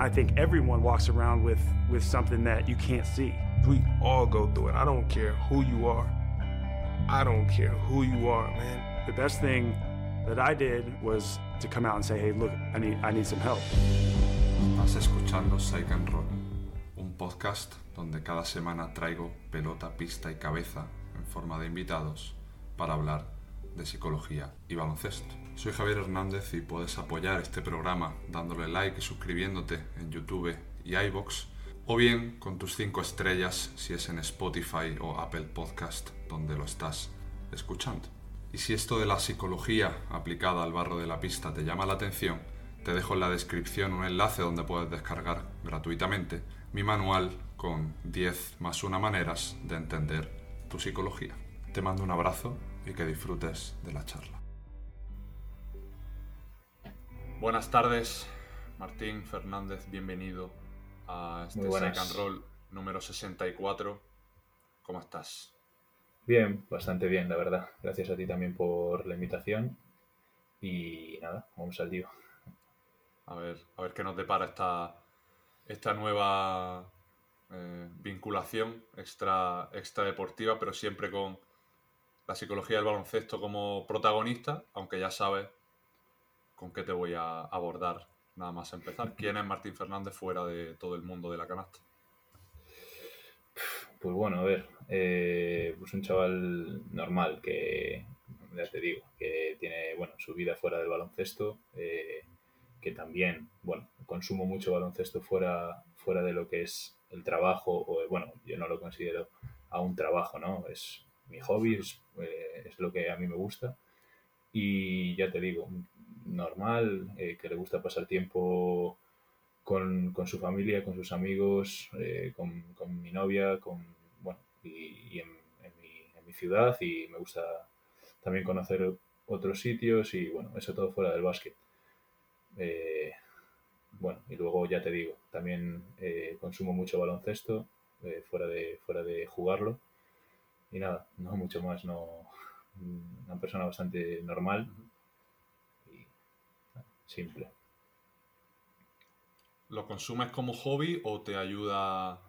I think everyone walks around with, with something that you can't see. We all go through it. I don't care who you are. I don't care who you are, man. The best thing that I did was to come out and say, hey, look, I need, I need some help. Estás escuchando Psych and Roll, un podcast donde cada semana traigo pelota, pista y cabeza en forma de invitados para hablar de psicología y baloncesto. Soy Javier Hernández y puedes apoyar este programa dándole like y suscribiéndote en YouTube y iBox o bien con tus 5 estrellas si es en Spotify o Apple Podcast donde lo estás escuchando. Y si esto de la psicología aplicada al barro de la pista te llama la atención, te dejo en la descripción un enlace donde puedes descargar gratuitamente mi manual con 10 más una maneras de entender tu psicología. Te mando un abrazo y que disfrutes de la charla. Buenas tardes, Martín Fernández, bienvenido a este Second Roll número 64. ¿Cómo estás? Bien, bastante bien, la verdad. Gracias a ti también por la invitación. Y nada, vamos al lío. A ver, a ver qué nos depara esta, esta nueva eh, vinculación extra, extra deportiva, pero siempre con la psicología del baloncesto como protagonista, aunque ya sabes con qué te voy a abordar nada más empezar. ¿Quién es Martín Fernández fuera de todo el mundo de la canasta? Pues bueno, a ver, eh, pues un chaval normal que, ya te digo, que tiene, bueno, su vida fuera del baloncesto, eh, que también, bueno, consumo mucho baloncesto fuera, fuera de lo que es el trabajo, o bueno, yo no lo considero a un trabajo, ¿no? Es mi hobby, es, eh, es lo que a mí me gusta. Y ya te digo, normal, eh, que le gusta pasar tiempo con, su familia, con sus amigos, eh, con, mi novia, con, bueno, y, en, mi, ciudad y me gusta también conocer otros sitios y bueno, eso todo fuera del básquet. Eh, bueno, y luego ya te digo, también consumo mucho baloncesto fuera, de, fuera de jugarlo. Y nada, no mucho más, no una persona bastante normal simple. ¿Lo consumes como hobby o te ayuda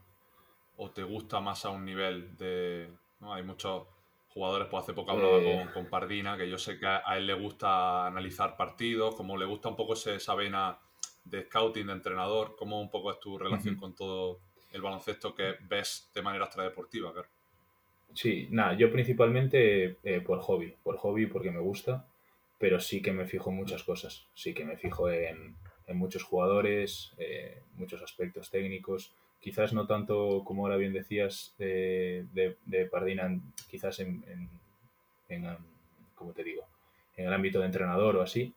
o te gusta más a un nivel de... ¿no? Hay muchos jugadores, pues hace poco hablaba eh. con, Pardina, que yo sé que a, él le gusta analizar partidos, como le gusta un poco esa vena de scouting, de entrenador, ¿cómo un poco es tu relación con todo el baloncesto que ves de manera extradeportiva? Sí, nada, yo principalmente eh, por hobby, por hobby porque me gusta pero sí que me fijo en muchas cosas. Sí que me fijo en, muchos jugadores, eh, muchos aspectos técnicos. Quizás no tanto, como ahora bien decías, de, de, Pardina, quizás en, en, te digo, en el ámbito de entrenador o así,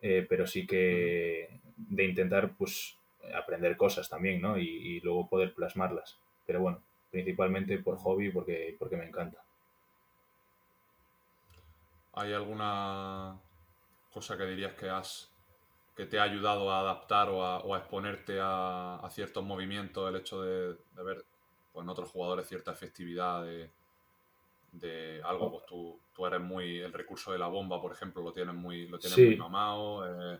eh, pero sí que de intentar pues aprender cosas también, ¿no? Y, y, luego poder plasmarlas. Pero bueno, principalmente por hobby porque, porque me encanta. ¿Hay alguna cosa que dirías que has que te ha ayudado a adaptar o a, exponerte a, ciertos movimientos, el hecho de, ver pues, en otros jugadores cierta efectividad de, algo, pues tú, tú, eres muy, el recurso de la bomba, por ejemplo, lo tienes muy, lo tienes muy mamado, eh,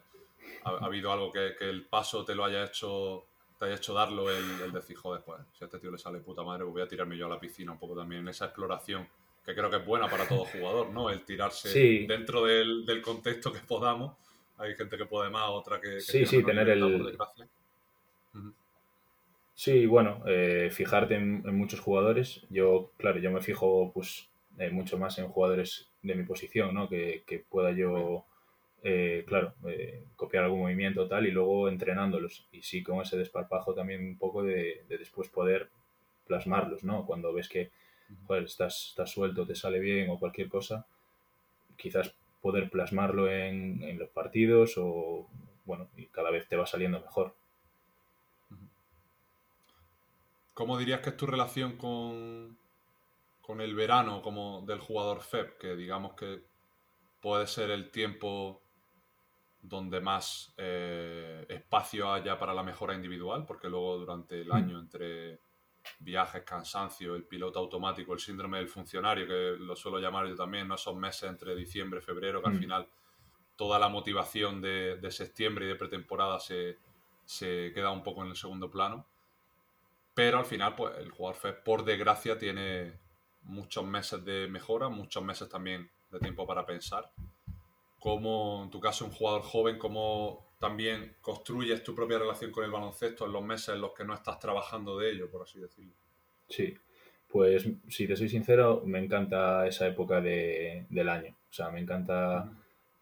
ha, habido algo que, el paso te lo haya hecho, te haya hecho darlo el, el decir, joder, pues si a este tío le sale puta madre, pues voy a tirarme yo a la piscina un poco también, en esa exploración que creo que es buena para todo jugador, ¿no? El tirarse dentro del, contexto que podamos. Hay gente que puede más, otra que... sí, sí, tener el... Sí, bueno, eh, fijarte en, muchos jugadores. Yo, claro, yo me fijo pues eh, mucho más en jugadores de mi posición, ¿no? Que, pueda yo, eh, claro, copiar algún movimiento tal y luego entrenándolos. Y sí, con ese desparpajo también un poco de, de después poder plasmarlos, ¿no? Cuando ves que pues estás, estás suelto, te sale bien o cualquier cosa, quizás poder plasmarlo en, los partidos o, bueno, y cada vez te va saliendo mejor. ¿Cómo dirías que es tu relación con, con el verano como del jugador FEB? Que digamos que puede ser el tiempo donde más eh, espacio haya para la mejora individual, porque luego durante el mm. año entre viajes, cansancio, el piloto automático, el síndrome del funcionario, que lo suelo llamar yo también, ¿no? esos meses entre diciembre y febrero, que al mm. final toda la motivación de, septiembre y de pretemporada se, se queda un poco en el segundo plano. Pero al final, pues el jugador FED, por desgracia, tiene muchos meses de mejora, muchos meses también de tiempo para pensar. Como en tu caso, un jugador joven, cómo también construyes tu propia relación con el baloncesto en los meses en los que no estás trabajando de ello, por así decirlo. Sí, pues si te soy sincero, me encanta esa época de, del año. O sea, me encanta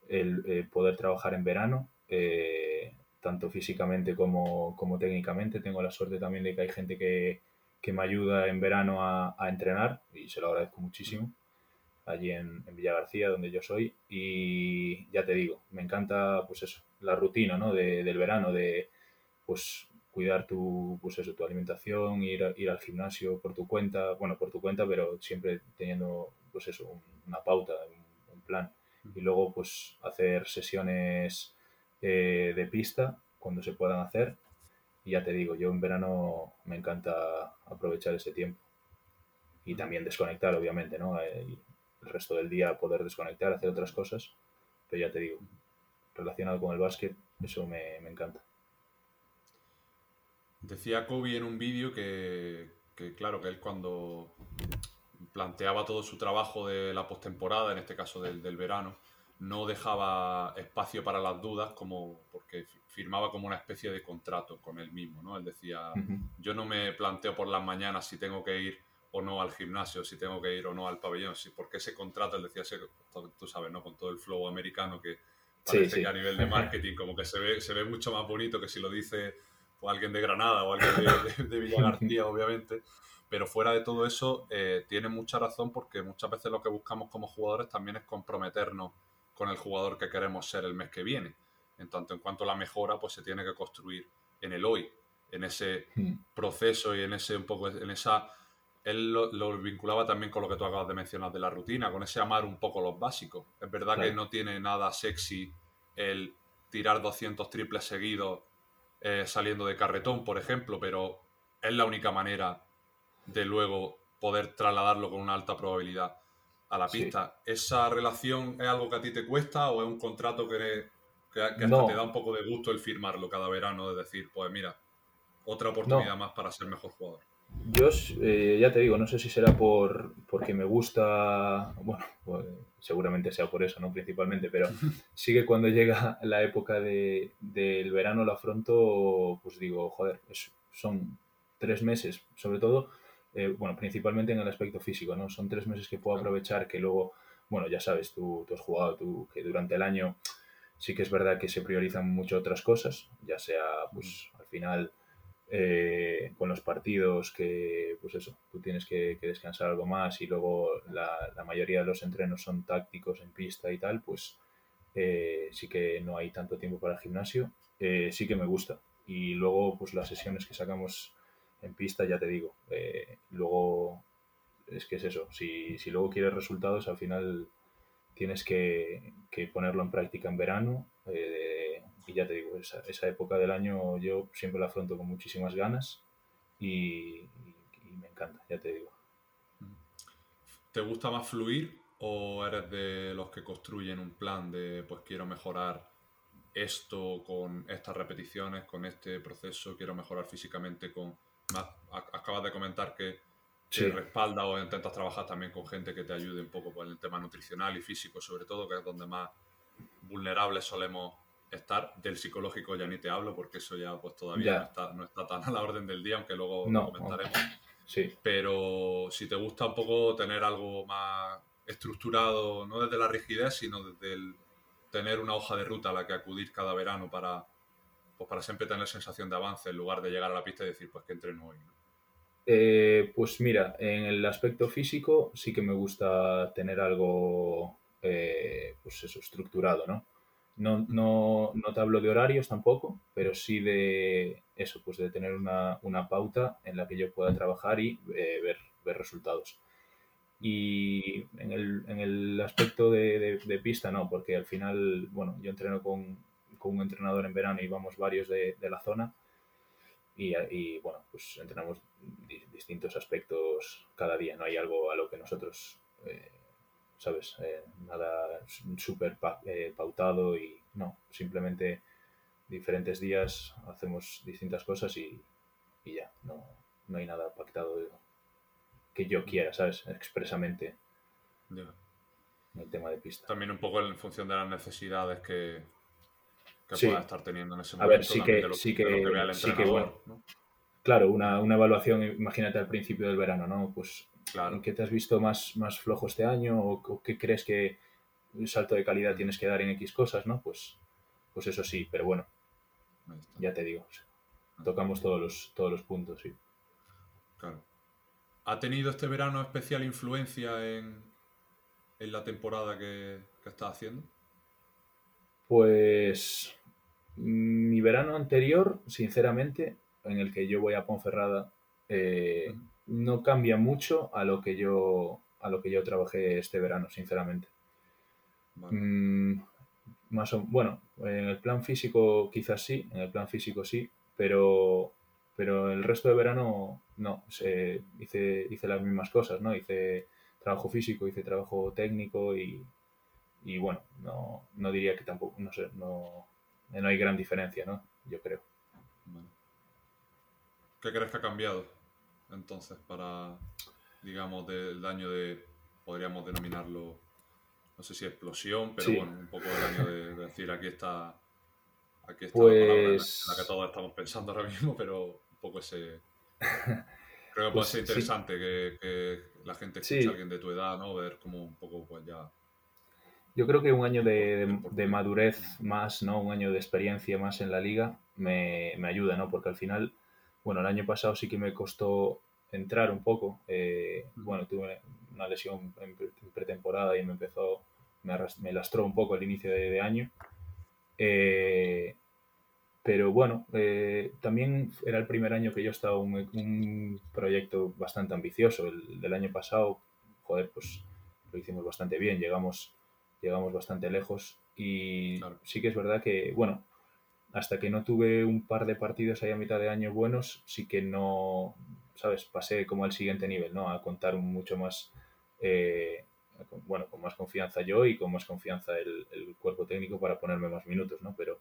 el, eh, poder trabajar en verano, eh, tanto físicamente como, como, técnicamente. Tengo la suerte también de que hay gente que, que me ayuda en verano a, a, entrenar y se lo agradezco muchísimo allí en, en Villa García, donde yo soy. Y ya te digo, me encanta pues eso, la rutina ¿no? de, del verano, de pues cuidar tu, pues eso, tu alimentación, ir, ir al gimnasio por tu cuenta, bueno, por tu cuenta, pero siempre teniendo pues eso, una pauta, un, un plan. Y luego pues hacer sesiones eh, de pista cuando se puedan hacer. Y ya te digo, yo en verano me encanta aprovechar ese tiempo. Y también desconectar, obviamente, ¿no? El, el resto del día poder desconectar, hacer otras cosas. Pero ya te digo, relacionado con el básquet, eso me, me encanta. Decía Kobe en un vídeo que, que, claro, que él cuando planteaba todo su trabajo de la postemporada, en este caso del, del, verano, no dejaba espacio para las dudas, como porque firmaba como una especie de contrato con él mismo, ¿no? Él decía, uh -huh. yo no me planteo por las mañanas si tengo que ir o no al gimnasio, si tengo que ir o no al pabellón, si, porque ese contrato, él decía, ese, tú sabes, ¿no? Con todo el flow americano que parece sí, sí. que a nivel de marketing como que se ve, se ve mucho más bonito que si lo dice alguien de Granada o alguien de, de, de Villa García, obviamente. Pero fuera de todo eso, eh, tiene mucha razón porque muchas veces lo que buscamos como jugadores también es comprometernos con el jugador que queremos ser el mes que viene. En tanto en cuanto a la mejora, pues se tiene que construir en el hoy, en ese Hmm. proceso y en ese un poco, en esa... Él lo, lo, vinculaba también con lo que tú acabas de mencionar de la rutina, con ese amar un poco los básicos. Es verdad claro. que no tiene nada sexy el tirar 200 triples seguidos eh, saliendo de carretón, por ejemplo, pero es la única manera de luego poder trasladarlo con una alta probabilidad a la pista. Sí. ¿Esa relación es algo que a ti te cuesta o es un contrato que, que, que hasta no. te da un poco de gusto el firmarlo cada verano, de decir, pues mira, otra oportunidad no. más para ser mejor jugador? Yo eh, ya te digo, no sé si será por porque me gusta, bueno, pues, seguramente sea por eso, ¿no? Principalmente, pero sí que cuando llega la época de, del verano lo afronto, pues digo, joder, es, son tres meses, sobre todo, eh, bueno, principalmente en el aspecto físico, ¿no? Son tres meses que puedo aprovechar que luego, bueno, ya sabes, tú, tú has jugado, tú, que durante el año sí que es verdad que se priorizan mucho otras cosas, ya sea, pues, al final eh, con los partidos que, pues eso, tú tienes que, que descansar algo más y luego la, la, mayoría de los entrenos son tácticos en pista y tal, pues eh, sí que no hay tanto tiempo para el gimnasio, eh, sí que me gusta. Y luego, pues las sesiones que sacamos en pista, ya te digo, eh, luego es que es eso, si, si luego quieres resultados, al final tienes que, que ponerlo en práctica en verano eh, y ya te digo, esa, esa, época del año yo siempre la afronto con muchísimas ganas y, y, y, me encanta, ya te digo. ¿Te gusta más fluir o eres de los que construyen un plan de pues quiero mejorar esto con estas repeticiones, con este proceso, quiero mejorar físicamente con... Acabas de comentar que sí. respalda o intentas trabajar también con gente que te ayude un poco con el tema nutricional y físico, sobre todo, que es donde más vulnerables solemos estar. Del psicológico ya ni te hablo, porque eso ya pues todavía no está, no está, tan a la orden del día, aunque luego no, lo comentaremos. Sí. Pero si te gusta un poco tener algo más estructurado, no desde la rigidez, sino desde el tener una hoja de ruta a la que acudir cada verano para, pues para siempre tener sensación de avance, en lugar de llegar a la pista y decir, pues que entreno hoy. Eh, pues mira, en el aspecto físico sí que me gusta tener algo, eh, pues eso, estructurado, ¿no? No, no, no te hablo de horarios tampoco, pero sí de eso, pues de tener una, una pauta en la que yo pueda trabajar y eh, ver, ver, resultados. Y en el, en el aspecto de, de, de, pista, no, porque al final, bueno, yo entreno con, con un entrenador en verano y vamos varios de, de la zona y, y, bueno, pues entrenamos distintos aspectos cada día, no hay algo a lo que nosotros, eh, ¿sabes? Eh, nada súper pa eh, pautado y no, simplemente diferentes días hacemos distintas cosas y, y ya, no, no hay nada pactado que yo quiera, ¿sabes? Expresamente el tema de pista. También un poco en función de las necesidades que, que Sí. pueda estar teniendo en ese A momento. ver, sí que- lo, sí que- sí que, entrenador, ¿no? Claro, una, una evaluación, imagínate al principio del verano, ¿no? Pues Claro. ¿en qué te has visto más, más flojo este año? ¿O, o qué crees que un salto de calidad tienes que dar en X cosas, ¿no? Pues, pues eso sí, pero bueno, ya te digo, tocamos todos los, todos los puntos, sí. Claro. ¿Ha tenido este verano especial influencia en, en la temporada que, que está haciendo? Pues mm, mi verano anterior, sinceramente, en el que yo voy a Ponferrada, eh. No cambia mucho a lo que yo a lo que yo trabajé este verano, sinceramente. Vale. Mm, más o, bueno, en el plan físico quizás sí, en el plan físico sí, pero, pero el resto de verano no. Se- hice, hice las mismas cosas, ¿no? Hice trabajo físico, hice trabajo técnico y, y bueno, no, no diría que tampoco, no sé, no, no hay gran diferencia, ¿no? Yo creo. Vale. ¿Qué crees que ha cambiado entonces para, digamos, del año de, podríamos denominarlo, no sé si explosión, pero Sí. bueno, un poco el año de, de decir aquí está, aquí está la palabra en la, Pues- en la que todos estamos pensando ahora mismo, pero un poco ese... Creo que puede Pues ser sí. interesante que, que la gente escuche Sí. a alguien de tu edad, ¿no? Ver cómo un poco pues ya... Yo creo que un año de, de- de madurez más, ¿no? Un año de experiencia más en la liga me, me ayuda, ¿no? Porque al final, bueno, el año pasado sí que me costó entrar un poco. eh, bueno, tuve una lesión en, pre- en pretemporada y me empezó, me, me lastró un poco el inicio de, de año. Eh, pero bueno, eh, también era el primer año que yo estaba un, un proyecto bastante ambicioso. El del año pasado, joder, pues lo hicimos bastante bien, llegamos, llegamos bastante lejos. Y Claro. sí que es verdad que, bueno, hasta que no tuve un par de partidos ahí a mitad de año buenos, sí que no, ¿sabes? Pasé como al siguiente nivel, ¿no? A contar mucho más, eh, bueno, con más confianza yo y con más confianza el, el cuerpo técnico para ponerme más minutos, ¿no? Pero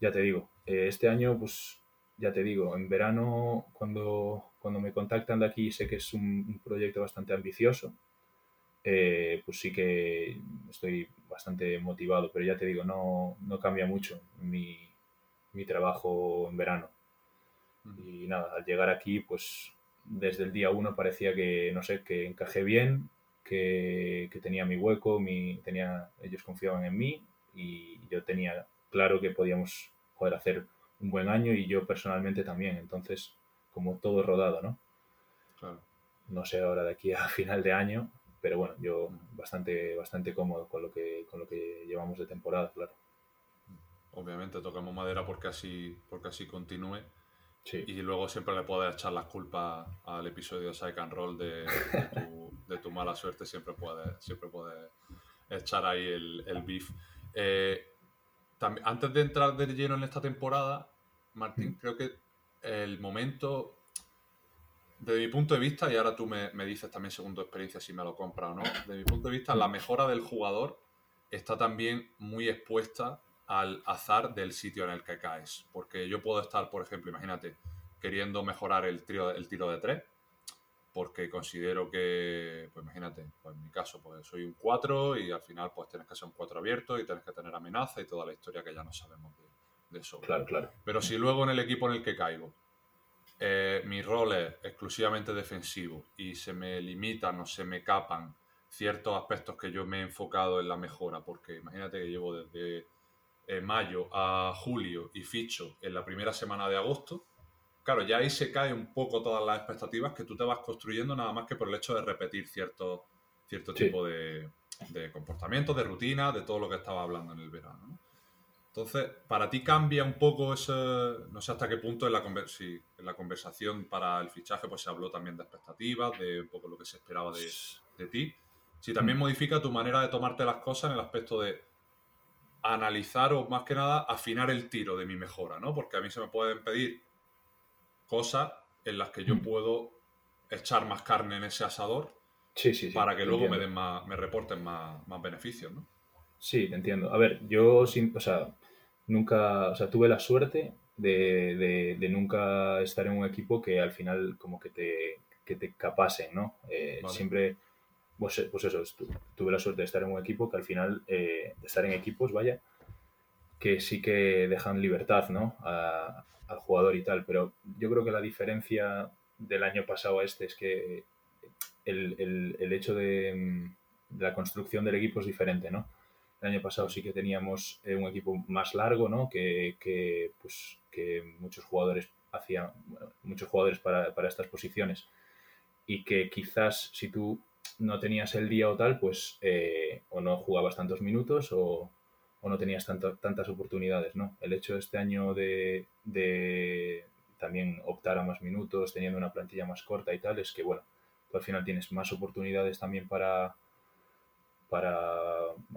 ya te digo, eh, este año, pues ya te digo, en verano, cuando, cuando me contactan de aquí, sé que es un, un proyecto bastante ambicioso, eh, pues sí que estoy bastante motivado, pero ya te digo, no, no cambia mucho mi, mi trabajo en verano. Y nada, al llegar aquí, pues desde el día uno parecía que, no sé, que encajé bien, que, que tenía mi hueco, mi, tenía, ellos confiaban en mí y yo tenía claro que podíamos poder hacer un buen año y yo personalmente también. Entonces, como todo rodado, ¿no? Claro. No sé ahora de aquí a final de año, pero bueno, yo bastante, bastante cómodo con lo que, con lo que llevamos de temporada, claro. Obviamente tocamos madera porque así, porque así continúe. Sí, Y luego siempre le puedes echar las culpas al episodio de Psych and Roll de, de tu, de tu mala suerte. Siempre puedes, siempre puedes echar ahí el, el beef. Eh, también, antes de entrar de lleno en esta temporada, Martín, creo que el momento, desde mi punto de vista, y ahora tú me, me dices también según tu experiencia si me lo compras o no, desde mi punto de vista, la mejora del jugador está también muy expuesta al azar del sitio en el que caes. Porque yo puedo estar, por ejemplo, imagínate, queriendo mejorar el, tiro, el tiro de tres, porque considero que, pues imagínate, pues en mi caso, pues soy un 4 y al final pues tienes que ser un 4 abierto y tienes que tener amenaza y toda la historia que ya no sabemos de, de eso. claro, claro. Pero si luego en el equipo en el que caigo, eh, mi rol es exclusivamente defensivo y se me limitan o se me capan ciertos aspectos que yo me he enfocado en la mejora, porque imagínate que llevo desde eh, mayo a julio y ficho en la primera semana de agosto, claro, ya ahí se cae un poco todas las expectativas que tú te vas construyendo nada más que por el hecho de repetir cierto, cierto Sí. tipo de, de comportamientos, de rutina, de todo lo que estaba hablando en el verano. ¿no? Entonces, para ti cambia un poco ese, no sé hasta qué punto en la, conver- en la conversación para el fichaje pues se habló también de expectativas, de un poco lo que se esperaba de, de ti. Si también modifica tu manera de tomarte las cosas en el aspecto de analizar o más que nada afinar el tiro de mi mejora, ¿no? Porque a mí se me pueden pedir cosas en las que yo Mm. puedo echar más carne en ese asador Sí, sí, sí. para que luego me den más, me reporten más, más beneficios, ¿no? Sí, te entiendo. A ver, yo, sin, o sea, nunca, o sea, tuve la suerte de, de, nunca estar en un equipo que al final como que te, que te capasen, ¿no? Eh, siempre, pues, pues eso, tuve la suerte de estar en un equipo que al final, eh, de estar en equipos, vaya, que sí que dejan libertad, ¿no? al jugador y tal, pero yo creo que la diferencia del año pasado a este es que el, el, hecho de, de la construcción del equipo es diferente, ¿no? El año pasado sí que teníamos eh, un equipo más largo, ¿no? Que, que, pues, que muchos jugadores hacían, muchos jugadores para, para, estas posiciones y que quizás si tú no tenías el día o tal, pues eh, o no jugabas tantos minutos o, o no tenías tanto, tantas oportunidades, ¿no? El hecho de este año de, de también optar a más minutos, teniendo una plantilla más corta y tal, es que, bueno, tú al final tienes más oportunidades también para, para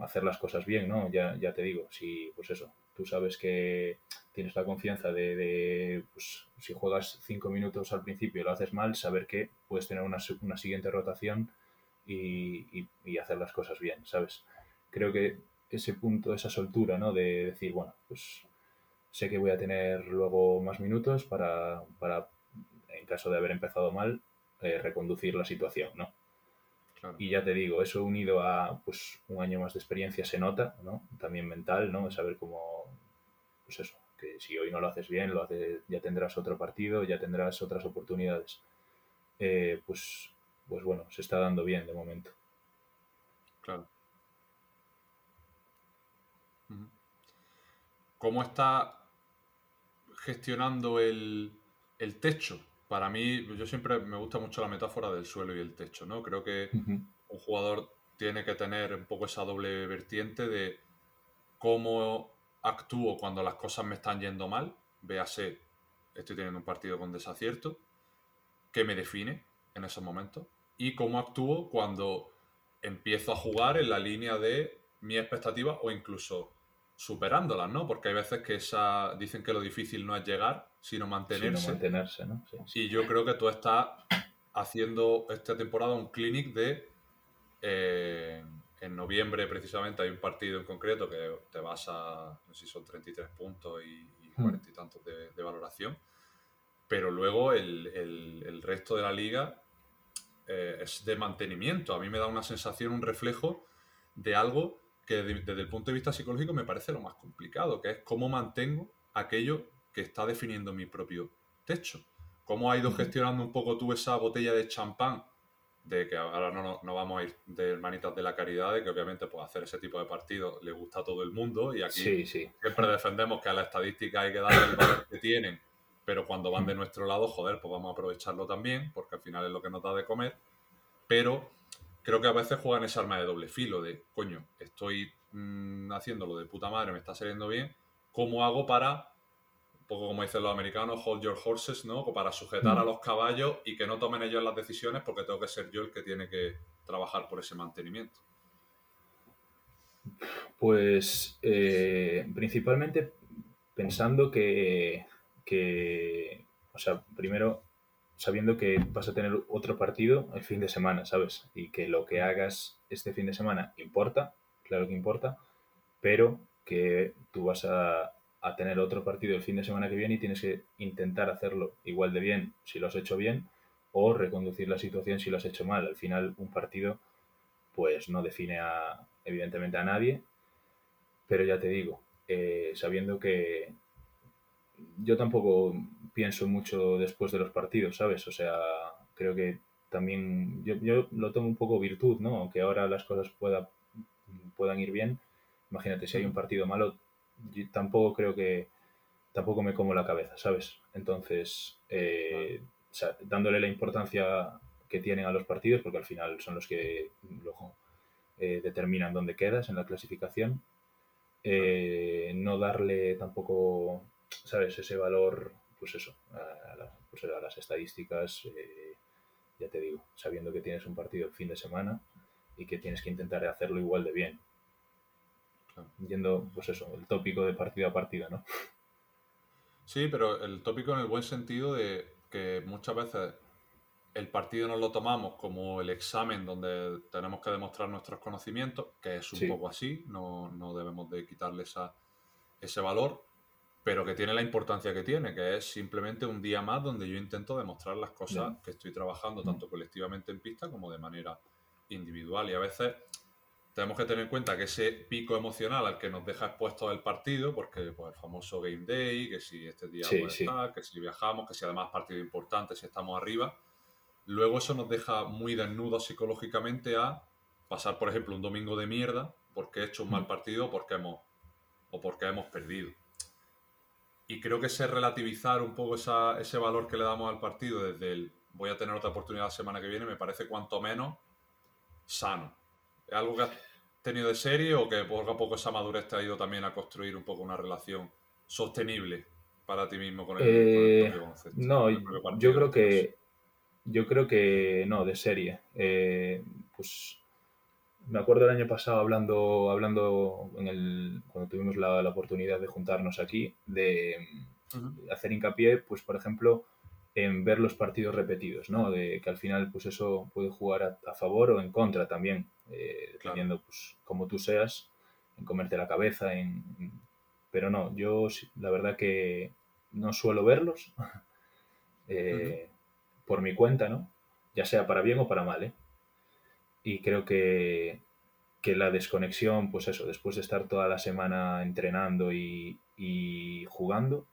hacer las cosas bien, ¿no? Ya, ya te digo, si, pues eso, tú sabes que tienes la confianza de, pues, si juegas cinco minutos al principio y lo haces mal, saber que puedes tener una, una siguiente rotación y, y, hacer las cosas bien, ¿sabes? Creo que ese punto, esa soltura, ¿no? De decir, bueno, pues sé que voy a tener luego más minutos para, para en caso de haber empezado mal, eh, reconducir la situación, ¿no? Y ya te digo, eso unido a pues, un año más de experiencia se nota, ¿no? También mental, ¿no? Saber cómo, pues eso, que si hoy no lo haces bien, lo haces, ya tendrás otro partido, ya tendrás otras oportunidades. Eh, pues, pues bueno, se está dando bien de momento. Claro. ¿Cómo está gestionando el, el techo? para mí, yo siempre me gusta mucho la metáfora del suelo y el techo, ¿no? Creo que un jugador tiene que tener un poco esa doble vertiente de cómo actúo cuando las cosas me están yendo mal, véase, estoy teniendo un partido con desacierto, qué me define en esos momentos, y cómo actúo cuando empiezo a jugar en la línea de mi expectativa o incluso superándolas, ¿no? Porque hay veces que esa dicen que lo difícil no es llegar, sino mantenerse. mantenerse, ¿no? Y yo creo que tú estás haciendo esta temporada un clinic de eh, en noviembre precisamente hay un partido en concreto que te vas a, no sé si son 33 puntos y, y 40 hmm. y tantos de, valoración, pero luego el, resto de la liga eh, es de mantenimiento. A mí me da una sensación, un reflejo de algo que desde el punto de vista psicológico me parece lo más complicado, que es cómo mantengo aquello que está definiendo mi propio techo. ¿Cómo ha ido gestionando un poco tú esa botella de champán? De que ahora no, no, vamos a ir de hermanitas de la caridad, de que obviamente pues, hacer ese tipo de partidos le gusta a todo el mundo y aquí siempre defendemos que a la estadística hay que darle el valor que tienen, pero cuando van de nuestro lado, joder, pues vamos a aprovecharlo también, porque al final es lo que nos da de comer. Pero creo que a veces juegan esa arma de doble filo, de coño, estoy mm, haciéndolo de puta madre, me está saliendo bien, ¿cómo hago para, un poco como dicen los americanos, hold your horses, ¿no? Para sujetar a mm. los caballos y que no tomen ellos las decisiones porque tengo que ser yo el que tiene que trabajar por ese mantenimiento. Pues eh, principalmente pensando que, que, o sea, primero sabiendo que vas a tener otro partido el fin de semana, ¿sabes? Y que lo que hagas este fin de semana importa, claro que importa, pero que tú vas a, tener otro partido el fin de semana que viene y tienes que intentar hacerlo igual de bien si lo has hecho bien o reconducir la situación si lo has hecho mal. Al final un partido pues no define a, evidentemente a nadie, pero ya te digo, eh, sabiendo que yo tampoco pienso mucho después de los partidos, ¿sabes? O sea, creo que también yo, yo lo tomo un poco virtud, ¿no? Aunque ahora las cosas pueda, puedan ir bien, imagínate si hay un partido malo, tampoco creo que tampoco me como la cabeza, ¿sabes? Entonces, eh, dándole la importancia que tienen a los partidos, porque al final son los que luego eh, determinan dónde quedas en la clasificación, eh, no darle tampoco, ¿sabes? Ese valor pues eso, a, pues a las estadísticas, eh, ya te digo, sabiendo que tienes un partido el fin de semana y que tienes que intentar hacerlo igual de bien. Yendo, pues eso, el tópico de partido a partido, ¿no? Sí, pero el tópico en el buen sentido de que muchas veces el partido nos lo tomamos como el examen donde tenemos que demostrar nuestros conocimientos, que es un poco así, no, no, debemos de quitarle esa, ese valor, pero que tiene la importancia que tiene, que es simplemente un día más donde yo intento demostrar las cosas que estoy trabajando, tanto colectivamente en pista como de manera individual. Y a veces tenemos que tener en cuenta que ese pico emocional al que nos deja expuesto el partido, porque pues, el famoso game day, que si este día puede estar, que si viajamos, que si además partido importante, si estamos arriba, luego eso nos deja muy desnudos psicológicamente a pasar, por ejemplo, un domingo de mierda porque he hecho un mal mm. partido porque hemos, o porque hemos perdido. Y creo que ese relativizar un poco ese valor que le damos al partido desde el voy a tener otra oportunidad la semana que viene me parece cuanto menos sano. ¿Es algo que has tenido de serie o que poco a poco esa madurez te ha ido también a construir un poco una relación sostenible para ti mismo con el, eh, No, yo creo que yo creo que no, de serie. Eh, pues me acuerdo el año pasado hablando, hablando en el, cuando tuvimos la, oportunidad de juntarnos aquí, de hacer hincapié, pues por ejemplo, en ver los partidos repetidos, ¿no? De que al final, pues eso puede jugar a, favor o en contra también, eh, dependiendo, pues, como tú seas, en comerte la cabeza, en, pero no, yo la verdad que no suelo verlos eh, por mi cuenta, ¿no? Ya sea para bien o para mal, ¿eh? Y creo que, la desconexión, pues eso, después de estar toda la semana entrenando y, jugando,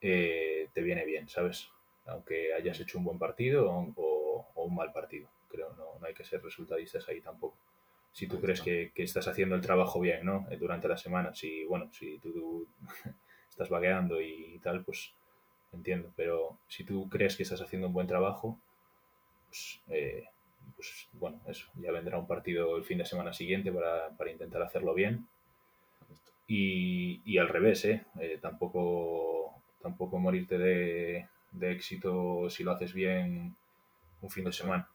eh, te viene bien, ¿sabes? Aunque hayas hecho un buen partido o, un mal partido. Creo, no, no hay que ser resultadistas ahí tampoco. Si tú crees que, estás haciendo el trabajo bien, ¿no? Eh, durante la semana, si, bueno, si tú, estás vagueando y tal, pues entiendo. Pero si tú crees que estás haciendo un buen trabajo, pues eh, pues bueno, eso, ya vendrá un partido el fin de semana siguiente para, intentar hacerlo bien. Y, al revés, ¿eh? ¿eh? tampoco, tampoco morirte de, éxito si lo haces bien un fin de semana.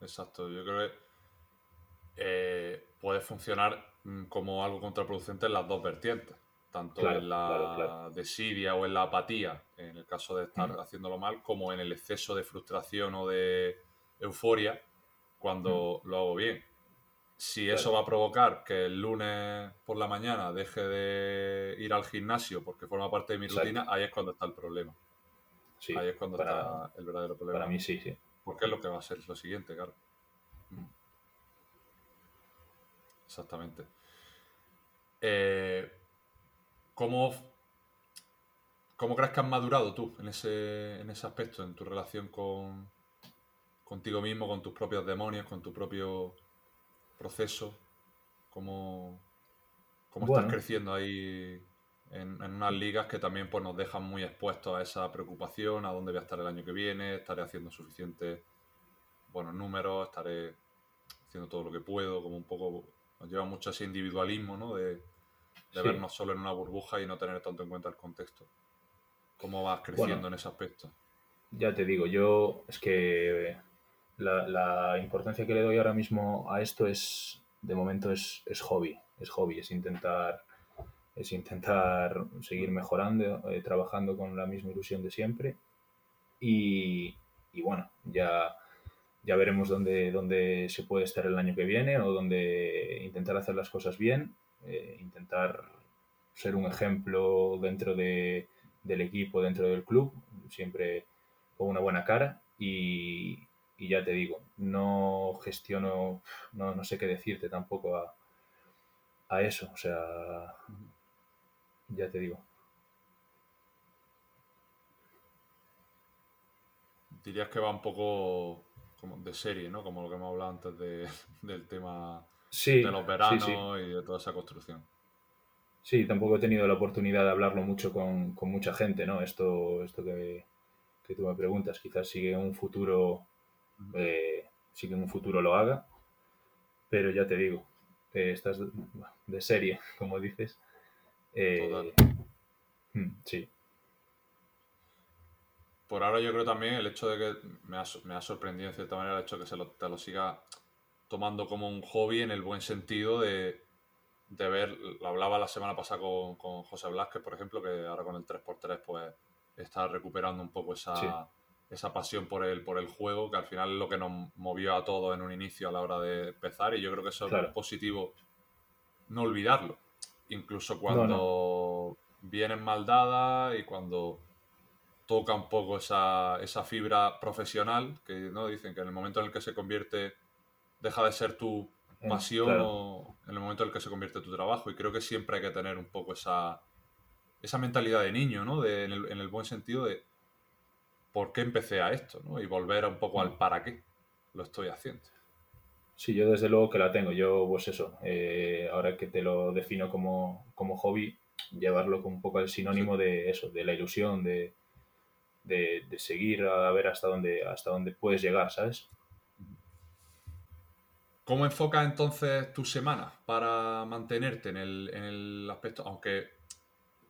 Exacto, yo creo que eh, puede funcionar mm, como algo contraproducente en las dos vertientes, tanto en la desidia o en la apatía, en el caso de estar haciéndolo mal, como en el exceso de frustración o de euforia cuando lo hago bien. Si eso va a provocar que el lunes por la mañana deje de ir al gimnasio porque forma parte de mi rutina, ahí es cuando está el problema. ahí es cuando está el verdadero problema. Para mí sí, sí. Porque es lo que va a ser lo siguiente, claro. Exactamente. Eh, ¿cómo, ¿Cómo crees que has madurado tú en ese, en ese aspecto, en tu relación con, contigo mismo, con tus propios demonios, con tu propio proceso? ¿Cómo, cómo estás creciendo ahí en, unas ligas que también pues, nos dejan muy expuestos a esa preocupación, a dónde voy a estar el año que viene, estaré haciendo suficientes buenos números, estaré haciendo todo lo que puedo, como un poco nos lleva mucho ese individualismo, ¿no? De, vernos solo en una burbuja y no tener tanto en cuenta el contexto. ¿Cómo vas creciendo en ese aspecto? Ya te digo, yo es que la, importancia que le doy ahora mismo a esto es, de momento, es, hobby. Es hobby, es intentar, es intentar seguir mejorando, eh, trabajando con la misma ilusión de siempre. Y, bueno, ya, ya veremos dónde, dónde se puede estar el año que viene o dónde intentar hacer las cosas bien, eh, intentar ser un ejemplo dentro de, del equipo, dentro del club, siempre con una buena cara y, y ya te digo, no gestiono, no, no sé qué decirte tampoco a, a, eso, o sea, ya te digo. Dirías que va un poco como de serie, ¿no? Como lo que hemos hablado antes de, del tema de los veranos y de toda esa construcción. Sí, tampoco he tenido la oportunidad de hablarlo mucho con, con mucha gente, ¿no? Esto, esto que, que tú me preguntas, quizás sigue un futuro eh, sí que en un futuro lo haga, pero ya te digo, eh, estás de, serie, como dices. Eh, mm, sí. Por ahora yo creo también el hecho de que me ha, sorprendido en cierta manera el hecho de que se lo, te lo siga tomando como un hobby en el buen sentido de, ver, lo hablaba la semana pasada con, José Blasquez, por ejemplo, que ahora con el 3x3 pues está recuperando un poco esa, esa pasión por el, por el juego, que al final es lo que nos movió a todos en un inicio a la hora de empezar, y yo creo que eso es positivo no olvidarlo. incluso cuando vienen mal dadas y cuando toca un poco esa, esa fibra profesional, que no dicen que en el momento en el que se convierte, deja de ser tu Eh, pasión claro. o en el momento en el que se convierte tu trabajo. Y creo que siempre hay que tener un poco esa, esa mentalidad de niño, ¿no? De, en, el, en el buen sentido de por qué empecé a esto, ¿no? Y volver un poco al para qué lo estoy haciendo. Sí, yo desde luego que la tengo. Yo, pues eso, eh, ahora que te lo defino como, como hobby, llevarlo como un poco al sinónimo de eso, de la ilusión, de, de, de seguir a ver hasta dónde, hasta dónde puedes llegar, ¿sabes? ¿Cómo enfocas entonces tu semana para mantenerte en el, en el aspecto? Aunque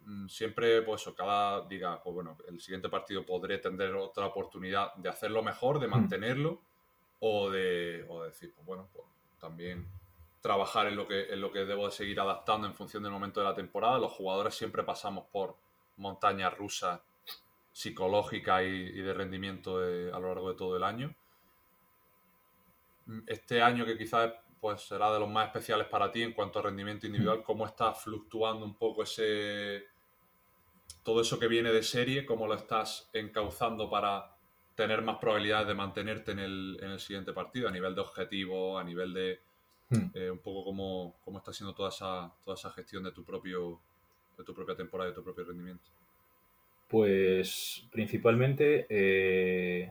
mm, siempre, pues eso, cada diga, pues bueno, el siguiente partido podré tener otra oportunidad de hacerlo mejor, de mantenerlo, o de, o de decir, pues bueno, pues también trabajar en lo que en lo que debo de seguir adaptando en función del momento de la temporada. Los jugadores siempre pasamos por montañas rusas psicológicas y, y de rendimiento de- a lo largo de todo el año este año que quizás pues será de los más especiales para ti en cuanto a rendimiento individual, cómo está fluctuando un poco ese todo eso que viene de serie, cómo lo estás encauzando para tener más probabilidades de mantenerte en el, en el siguiente partido, a nivel de objetivo, a nivel de Hmm. eh, un poco cómo, cómo está siendo toda esa, toda esa gestión de tu propio de tu propia temporada y de tu propio rendimiento. Pues principalmente eh,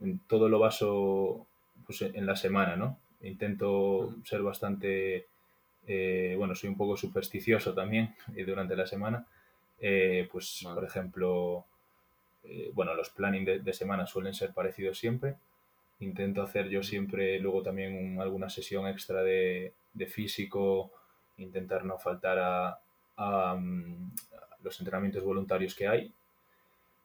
en todo lo baso pues, en la semana, ¿no? Intento ser bastante, eh, bueno, soy un poco supersticioso también eh, durante la semana. Eh, pues, Vale. por ejemplo, eh, bueno, los planning de, de semana suelen ser parecidos siempre. Intento hacer yo siempre luego también un- alguna sesión extra de, de físico, intentar no faltar a, a, mm, a los entrenamientos voluntarios que hay.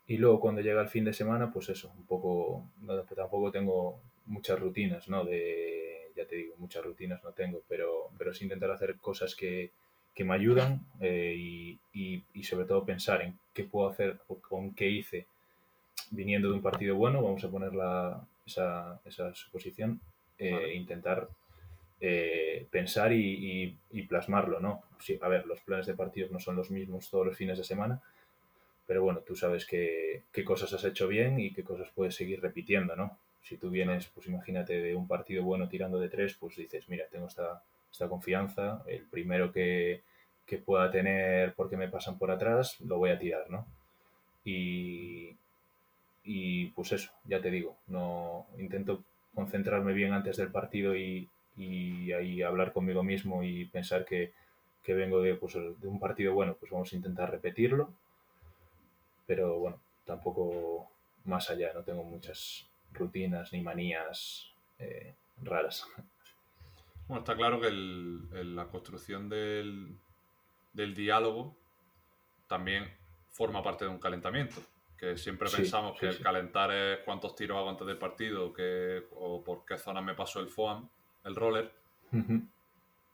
Y luego cuando llega el fin de semana, pues eso, un poco, no, tampoco tengo muchas rutinas, ¿no? De, ya te digo, muchas rutinas no tengo, pero, pero sí intentar hacer cosas que, que me ayudan eh, y, y- y sobre todo pensar en qué puedo hacer o con qué hice viniendo de un partido bueno, vamos a poner la, esa, esa suposición, eh, Vale. intentar eh, pensar y, y- y plasmarlo, ¿no? Sí, a ver, los planes de partidos no son los mismos todos los fines de semana, pero bueno, tú sabes qué, qué cosas has hecho bien y qué cosas puedes seguir repitiendo, ¿no? Si tú vienes, pues imagínate, de un partido bueno tirando de tres, pues dices, mira, tengo esta, esta confianza, el primero que, que pueda tener porque me pasan por atrás, lo voy a tirar, ¿no? Y, y pues eso, ya te digo, no intento concentrarme bien antes del partido y, y ahí hablar conmigo mismo y pensar que, que vengo de, pues, de un partido bueno, pues vamos a intentar repetirlo, pero bueno, tampoco más allá, no tengo muchas rutinas ni manías eh, raras. Bueno, está claro que el- el- la construcción del, del diálogo también forma parte de un calentamiento. Que siempre Sí, pensamos sí, que el calentar es cuántos tiros hago antes del partido que, o por qué zona me pasó el foam, el roller.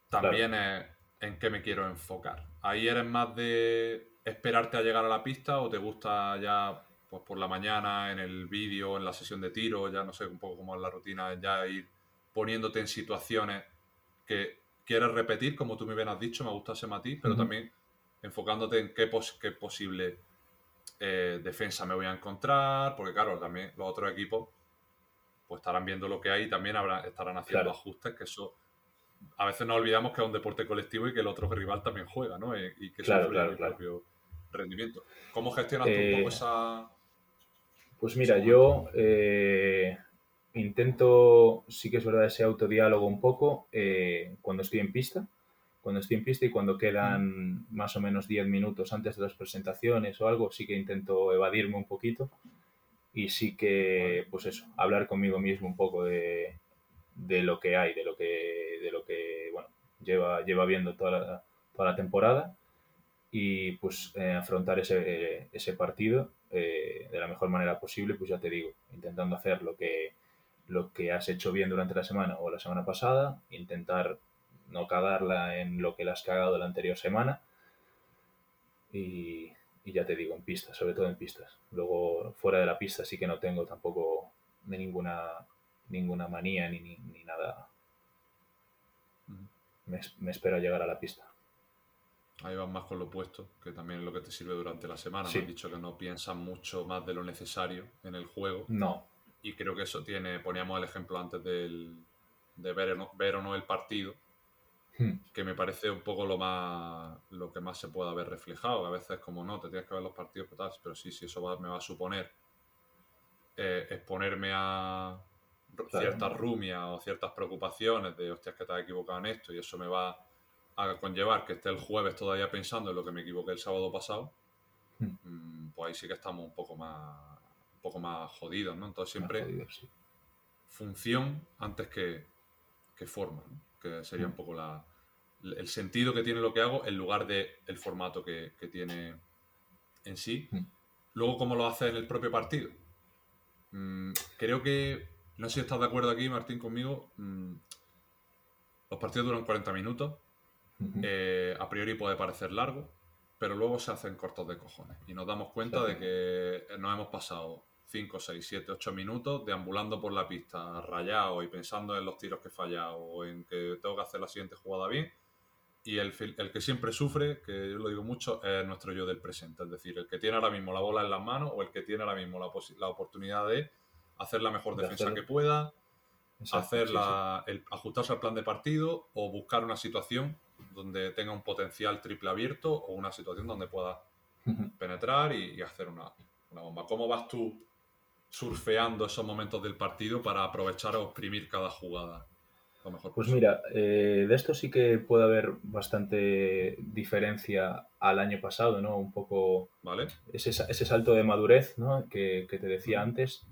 También es en qué me quiero enfocar. Ahí eres más de esperarte a llegar a la pista o te gusta ya pues por la mañana en el vídeo, en la sesión de tiro, ya no sé un poco cómo es la rutina, ya ir poniéndote en situaciones que quieres repetir, como tú me bien has dicho, me gusta ese matiz, pero también enfocándote en qué, pos- qué posible eh, defensa me voy a encontrar, porque claro, también los otros equipos pues estarán viendo lo que hay y también habrá- estarán haciendo Claro. ajustes, que eso a veces nos olvidamos que es un deporte colectivo y que el otro rival también juega, ¿no? Y, y que eso Claro, claro, el propio rendimiento. ¿Cómo gestionas tú un Eh, poco esa...? Pues mira, yo eh, intento, sí que es verdad, ese autodiálogo un poco eh, cuando estoy en pista. Cuando estoy en pista y cuando quedan más o menos 10 minutos antes de las presentaciones o algo, sí que intento evadirme un poquito y sí que, pues eso, hablar conmigo mismo un poco de, de lo que hay, de lo que, de lo que bueno, lleva, lleva viendo toda la, toda la temporada y pues eh, afrontar ese, ese partido eh, de la mejor manera posible, pues ya te digo, intentando hacer lo que, lo que has hecho bien durante la semana o la semana pasada, intentar no cagarla en lo que le has cagado la anterior semana y, y ya te digo, en pistas, sobre todo en pistas. Luego, fuera de la pista sí que no tengo tampoco de ninguna, ninguna manía ni, ni, ni nada. Me, me espero llegar a la pista. Ahí vas más con lo opuesto, que también es lo que te sirve durante la semana. Sí. Me has dicho que no piensas mucho más de lo necesario en el juego. No, Y creo que eso tiene, poníamos el ejemplo antes del, de ver o, no, ver o no el partido, Hmm. que me parece un poco lo más lo que más se puede haber reflejado. A veces como no, te tienes que ver los partidos, pero, tal, pero sí, sí, eso va- me va a suponer eh, exponerme a ciertas rumias o ciertas preocupaciones de, hostias, que te has equivocado en esto, y eso me va a conllevar que esté el jueves todavía pensando en lo que me equivoqué el sábado pasado, Hmm. mm, pues ahí sí que estamos un poco más un poco más jodidos, ¿no? Entonces siempre jodido, sí. función antes que, que forma, ¿no? que sería Mm. un poco la, el sentido que tiene lo que hago en lugar de el formato que, que tiene en sí. Mm. Luego, ¿cómo lo hace en el propio partido? Mm, creo que, no sé si estás de acuerdo aquí, Martín, conmigo, mm, los partidos duran 40 minutos, Eh, a priori puede parecer largo, pero luego se hacen cortos de cojones. Y nos damos cuenta de que nos hemos pasado 5, 6, 7, 8 minutos deambulando por la pista, rayado y pensando en los tiros que he fallado o en que tengo que hacer la siguiente jugada bien. Y el, que siempre sufre, que yo lo digo mucho, es nuestro yo del presente. Es decir, el que tiene ahora mismo la bola en las manos o el que tiene ahora mismo la, oportunidad de hacer la mejor De defensa hacer- que pueda, Exacto, hacer sí, la- el- ajustarse al plan de partido o buscar una situación donde tenga un potencial triple abierto o una situación donde pueda penetrar y, y hacer una, una bomba. ¿Cómo vas tú surfeando esos momentos del partido para aprovechar o exprimir cada jugada? Lo mejor Pues posible? mira, eh, de esto sí que puede haber bastante diferencia al año pasado, ¿no? Un poco ¿Vale? ese, ese salto de madurez, ¿no? Que, que te decía antes.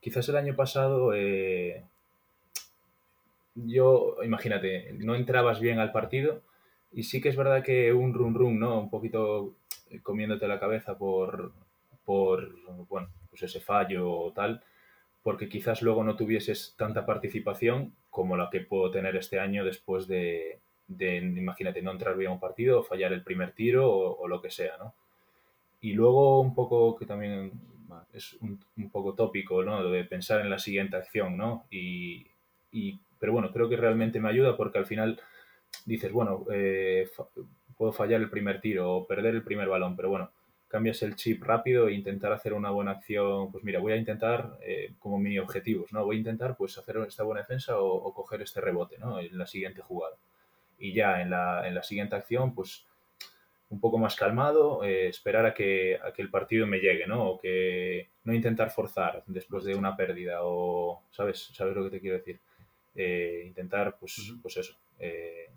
Quizás el año pasado, eh, yo, imagínate, no entrabas bien al partido y sí que es verdad que un run run, ¿no? Un poquito eh, comiéndote la cabeza por, por bueno, pues ese fallo o tal, porque quizás luego no tuvieses tanta participación como la que puedo tener este año después de, de, imagínate, no entrar bien a un partido o fallar el primer tiro o, lo que sea, ¿no? Y luego un poco que también es un, poco tópico, ¿no? De pensar en la siguiente acción, ¿no? Y- pero bueno, creo que realmente me ayuda porque al final dices, bueno, eh, fa- puedo fallar el primer tiro o perder el primer balón, pero bueno, cambias el chip rápido e intentar hacer una buena acción. Pues mira, voy a intentar eh, como mini objetivos, ¿no? Voy a intentar pues hacer esta buena defensa o, o coger este rebote, ¿no? En la siguiente jugada. Y ya en la, en la siguiente acción, pues un poco más calmado, eh, esperar a que, a que el partido me llegue, ¿no? O que no intentar forzar después de una pérdida o, ¿sabes? ¿Sabes lo que te quiero decir? Eh, intentar, pues, Ujú. pues eso, eh,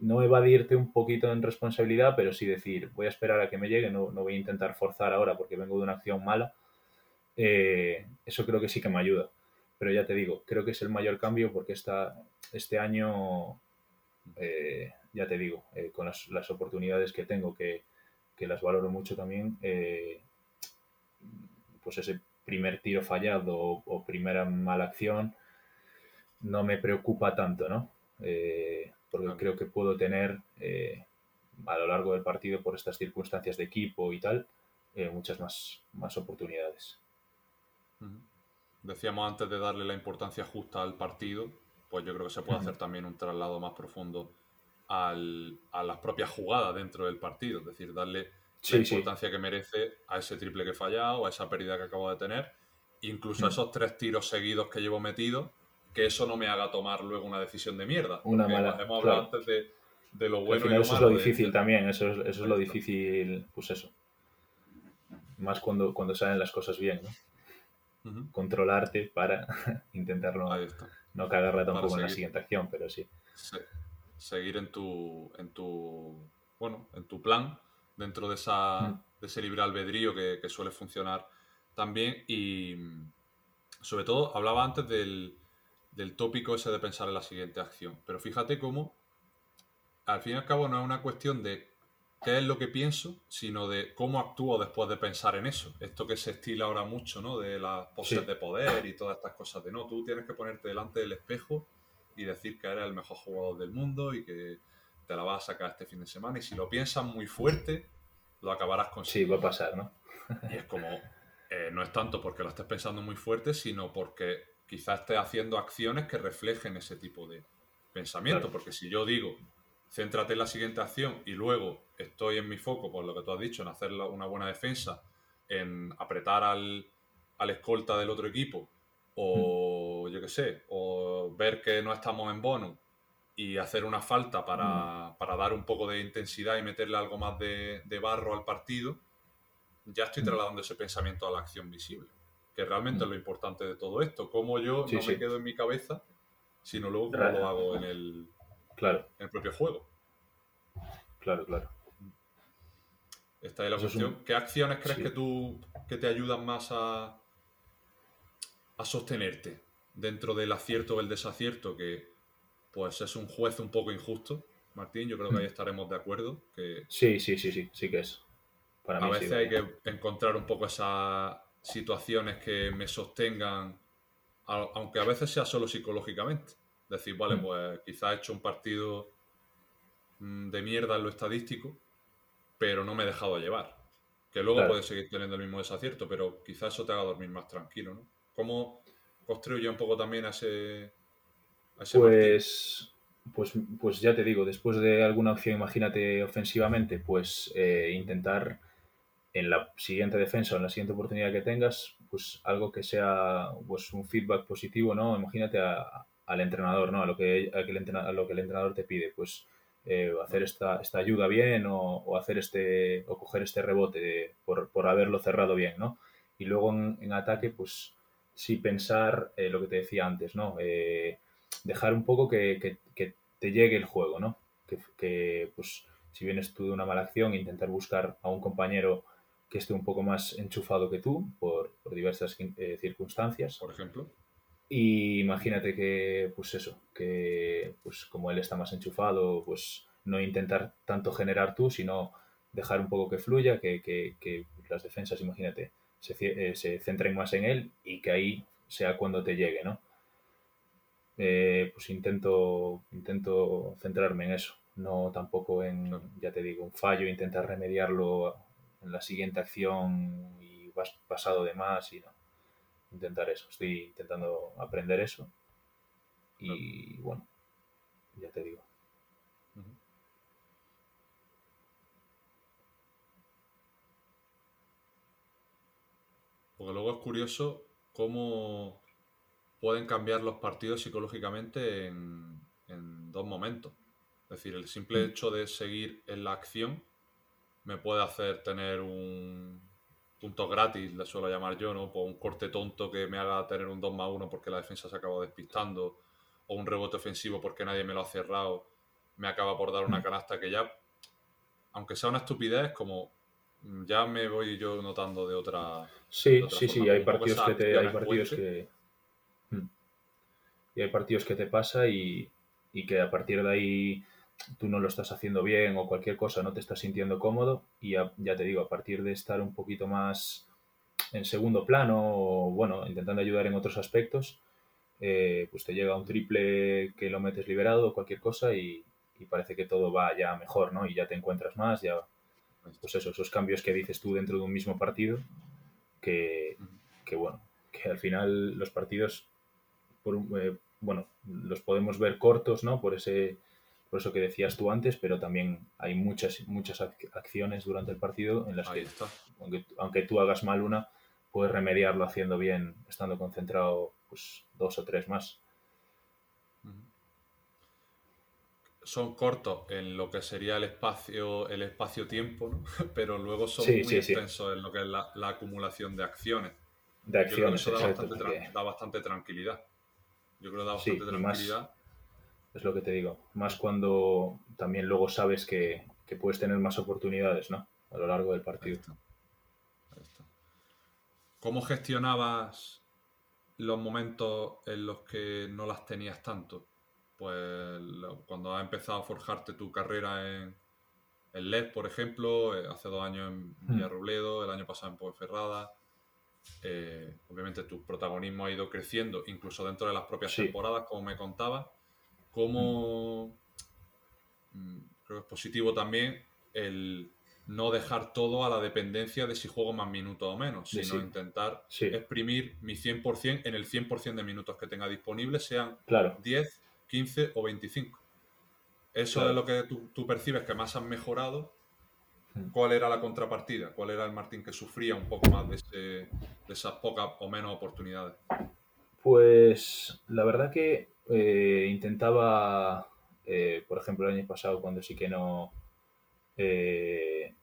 no evadirte un poquito en responsabilidad, pero sí decir, voy a esperar a que me llegue, no, no voy a intentar forzar ahora porque vengo de una acción mala. Eh, eso creo que sí que me ayuda. Pero ya te digo, creo que es el mayor cambio porque esta, este año, eh, ya te digo, eh, con las, las oportunidades que tengo, que, que las valoro mucho también, pues ese primer tiro fallado o, o primera mala acción no me preocupa tanto, ¿no? Eh, porque creo que puedo tener eh, a lo largo del partido, por estas circunstancias de equipo y tal, eh, muchas más, más oportunidades. Decíamos antes de darle la importancia justa al partido, pues yo creo que se puede hacer también un traslado más profundo al- a las propias jugadas dentro del partido, es decir, darle Sí, la sí. importancia que merece a ese triple que he fallado, a esa pérdida que acabo de tener, incluso a esos tres tiros seguidos que llevo metido, que eso no me haga tomar luego una decisión de mierda. Una mala, Hemos hablado claro. antes de, de lo bueno al y final lo eso es lo difícil de- también, eso es, eso es lo difícil, pues eso. Más cuando, cuando salen las cosas bien, ¿no? Controlarte para intentar no, no cagarla tampoco en la siguiente acción, pero sí. se- seguir en tu, en tu bueno, en tu plan dentro de, esa, de ese libre albedrío que, que suele funcionar también y sobre todo hablaba antes del, del tópico ese de pensar en la siguiente acción pero fíjate cómo al fin y al cabo no es una cuestión de qué es lo que pienso sino de cómo actúo después de pensar en eso esto que se estila ahora mucho ¿no? de las poses Sí. de poder y todas estas cosas de no tú tienes que ponerte delante del espejo y decir que eres el mejor jugador del mundo y que te la vas a sacar este fin de semana. Y si lo piensas muy fuerte, lo acabarás Sí, consiguiendo. va a pasar, ¿no? Y es como, eh, no es tanto porque lo estés pensando muy fuerte, sino porque quizás estés haciendo acciones que reflejen ese tipo de pensamiento. Claro. Porque si yo digo, céntrate en la siguiente acción y luego estoy en mi foco, por lo que tú has dicho, en hacer una buena defensa, en apretar al, al escolta del otro equipo, o yo qué sé, o ver que no estamos en bono y hacer una falta para, para, dar un poco de intensidad y meterle algo más de, de barro al partido, ya estoy trasladando ese pensamiento a la acción visible, que realmente es lo importante de todo esto, como yo no me quedo en mi cabeza, sino luego cómo lo hago en el, claro. en el propio juego. Claro, claro. Esta es la cuestión. ¿Qué acciones crees que tú que te ayudan más a, a sostenerte dentro del acierto o el desacierto? Que pues es un juez un poco injusto, Martín. Yo creo que ahí mm. estaremos de acuerdo. Que sí, sí, sí, sí, sí que es. Para a veces hay que encontrar un poco esas situaciones que me sostengan, aunque a veces sea solo psicológicamente. Decir, vale, mm. pues quizás he hecho un partido mm, de mierda en lo estadístico, pero no me he dejado llevar. Que luego puedes seguir teniendo el mismo desacierto, pero quizás eso te haga dormir más tranquilo, ¿no? ¿Cómo construye un poco también a ese, pues, pues, pues ya te digo, después de alguna opción, imagínate ofensivamente, pues eh, intentar en la siguiente defensa o en la siguiente oportunidad que tengas, pues algo que sea pues un feedback positivo, ¿no? Imagínate al entrenador, ¿no? A lo que, a, el lo que el entrenador te pide, pues eh, hacer esta, esta, ayuda bien o, hacer este o coger este rebote por, por, haberlo cerrado bien, ¿no? Y luego en, ataque, pues sí pensar eh, lo que te decía antes, ¿no? dejar un poco que, te llegue el juego, ¿no? Que, pues, si vienes tú de una mala acción, intentar buscar a un compañero que esté un poco más enchufado que tú por, diversas eh, circunstancias. Por ejemplo. Y imagínate que, pues eso, que pues como él está más enchufado, pues no intentar tanto generar tú, sino dejar un poco que fluya, que, las defensas, imagínate, se, eh, se centren más en él y que ahí sea cuando te llegue, ¿no? Eh, pues intento, intento centrarme en eso, no tampoco en, ya te digo, un fallo, intentar remediarlo en la siguiente acción y vas pasado de más y no. Intentar eso, estoy intentando aprender eso y bueno, ya te digo. Porque luego es curioso cómo pueden cambiar los partidos psicológicamente en, dos momentos. Es decir, el simple mm. hecho de seguir en la acción me puede hacer tener un punto gratis, le suelo llamar yo, ¿no? Por un corte tonto que me haga tener un 2 más 1 porque la defensa se acaba despistando, o un rebote ofensivo porque nadie me lo ha cerrado, me acaba por dar una mm. canasta que ya, aunque sea una estupidez, como ya me voy yo notando de otra. Sí, sí, sí, hay partidos que te, hay partidos que y hay partidos que te pasa y, que a partir de ahí tú no lo estás haciendo bien o cualquier cosa, no te estás sintiendo cómodo y ya, te digo, a partir de estar un poquito más en segundo plano o bueno, intentando ayudar en otros aspectos, eh, pues te llega un triple que lo metes liberado o cualquier cosa y, parece que todo va ya mejor, ¿no? Y ya te encuentras más, ya, pues eso, esos cambios que dices tú dentro de un mismo partido, que, que bueno, que al final los partidos por, eh, bueno, los podemos ver cortos, ¿no? Por ese por eso que decías tú antes, pero también hay muchas muchas acciones durante el partido en las que aunque, tú hagas mal una, puedes remediarlo haciendo bien, estando concentrado pues dos o tres más. Son cortos en lo que sería el espacio el espacio tiempo, pero luego son muy extensos en lo que es la, acumulación de acciones. De acciones, eso da bastante tranquilidad. Yo creo que da bastante tranquilidad. Es lo que te digo. Más cuando también luego sabes que, puedes tener más oportunidades, ¿no? A lo largo del partido. ¿Cómo gestionabas los momentos en los que no las tenías tanto? Pues cuando has empezado a forjarte tu carrera en, en LED, por ejemplo, eh, hace dos años en hmm. Villarrobledo, el año pasado en Ponferrada, eh, obviamente tu protagonismo ha ido creciendo, incluso dentro de las propias temporadas, como me contaba. Como mm, creo que es positivo también el no dejar todo a la dependencia de si juego más minutos o menos, sino intentar exprimir mi 100% en el 100% de minutos que tenga disponibles, sean 10, 15 o 25. eso es lo que tú, percibes que más han mejorado. Hmm. ¿Cuál era la contrapartida? ¿Cuál era el Martín que sufría un poco más de, esas pocas o menos oportunidades? Pues la verdad que eh, intentaba, eh, por ejemplo, el año pasado, cuando sí que no, eh,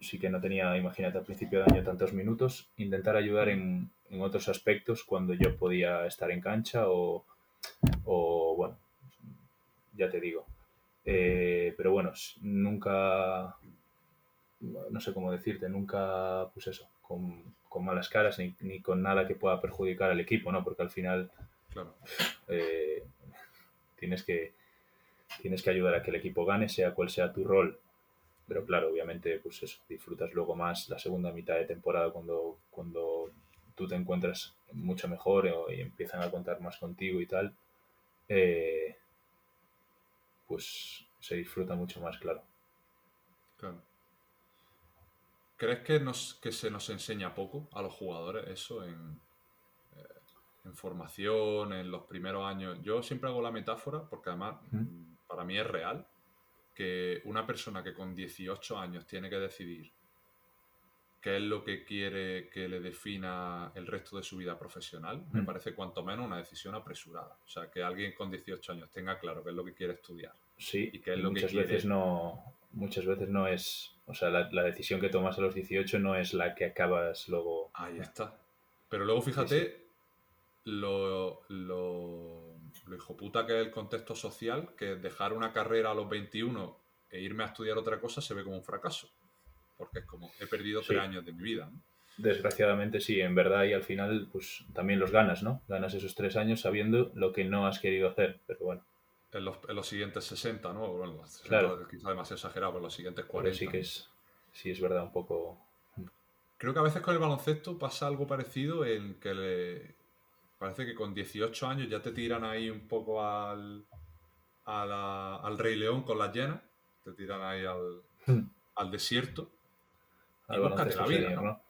sí que no tenía, imagínate, al principio de año tantos minutos, intentar ayudar en, en otros aspectos cuando yo podía estar en cancha o, bueno, ya te digo. Pero bueno, nunca, no sé cómo decirte, nunca, pues eso, con, malas caras ni, con nada que pueda perjudicar al equipo, ¿no? Porque al final eh, tienes, que, tienes que ayudar a que el equipo gane, sea cual sea tu rol. Pero claro, obviamente, pues eso, disfrutas luego más la segunda mitad de temporada cuando, cuando tú te encuentras mucho mejor y empiezan a contar más contigo y tal, eh, pues se disfruta mucho más, claro. Claro. ¿Crees que, nos, que se nos enseña poco a los jugadores eso en, eh, en formación, en los primeros años? Yo siempre hago la metáfora, porque además para mí es real, que una persona que con 18 años tiene que decidir qué es lo que quiere que le defina el resto de su vida profesional, me mm. parece cuanto menos una decisión apresurada. O sea, que alguien con 18 años tenga claro qué es lo que quiere estudiar. Sí, y qué es lo muchas que veces no muchas veces no es, o sea, la, decisión que tomas a los 18 no es la que acabas luego. Ahí está. Pero luego fíjate Lo, lo, lo hijo puta que es el contexto social, que dejar una carrera a los 21 e irme a estudiar otra cosa se ve como un fracaso porque es como, he perdido tres años de mi vida. Desgraciadamente sí, en verdad y al final pues también los ganas, ¿no? Ganas esos tres años sabiendo lo que no has querido hacer, pero bueno. En los, en los siguientes 60, ¿no? Bueno, claro. quizá demasiado exagerado, pero en los siguientes 40. sí que es, sí es verdad un poco... Creo que a veces con el baloncesto pasa algo parecido en que le... parece que con 18 años ya te tiran ahí un poco al, al Rey León con las llenas, te tiran ahí al, hmm. al desierto y la vida,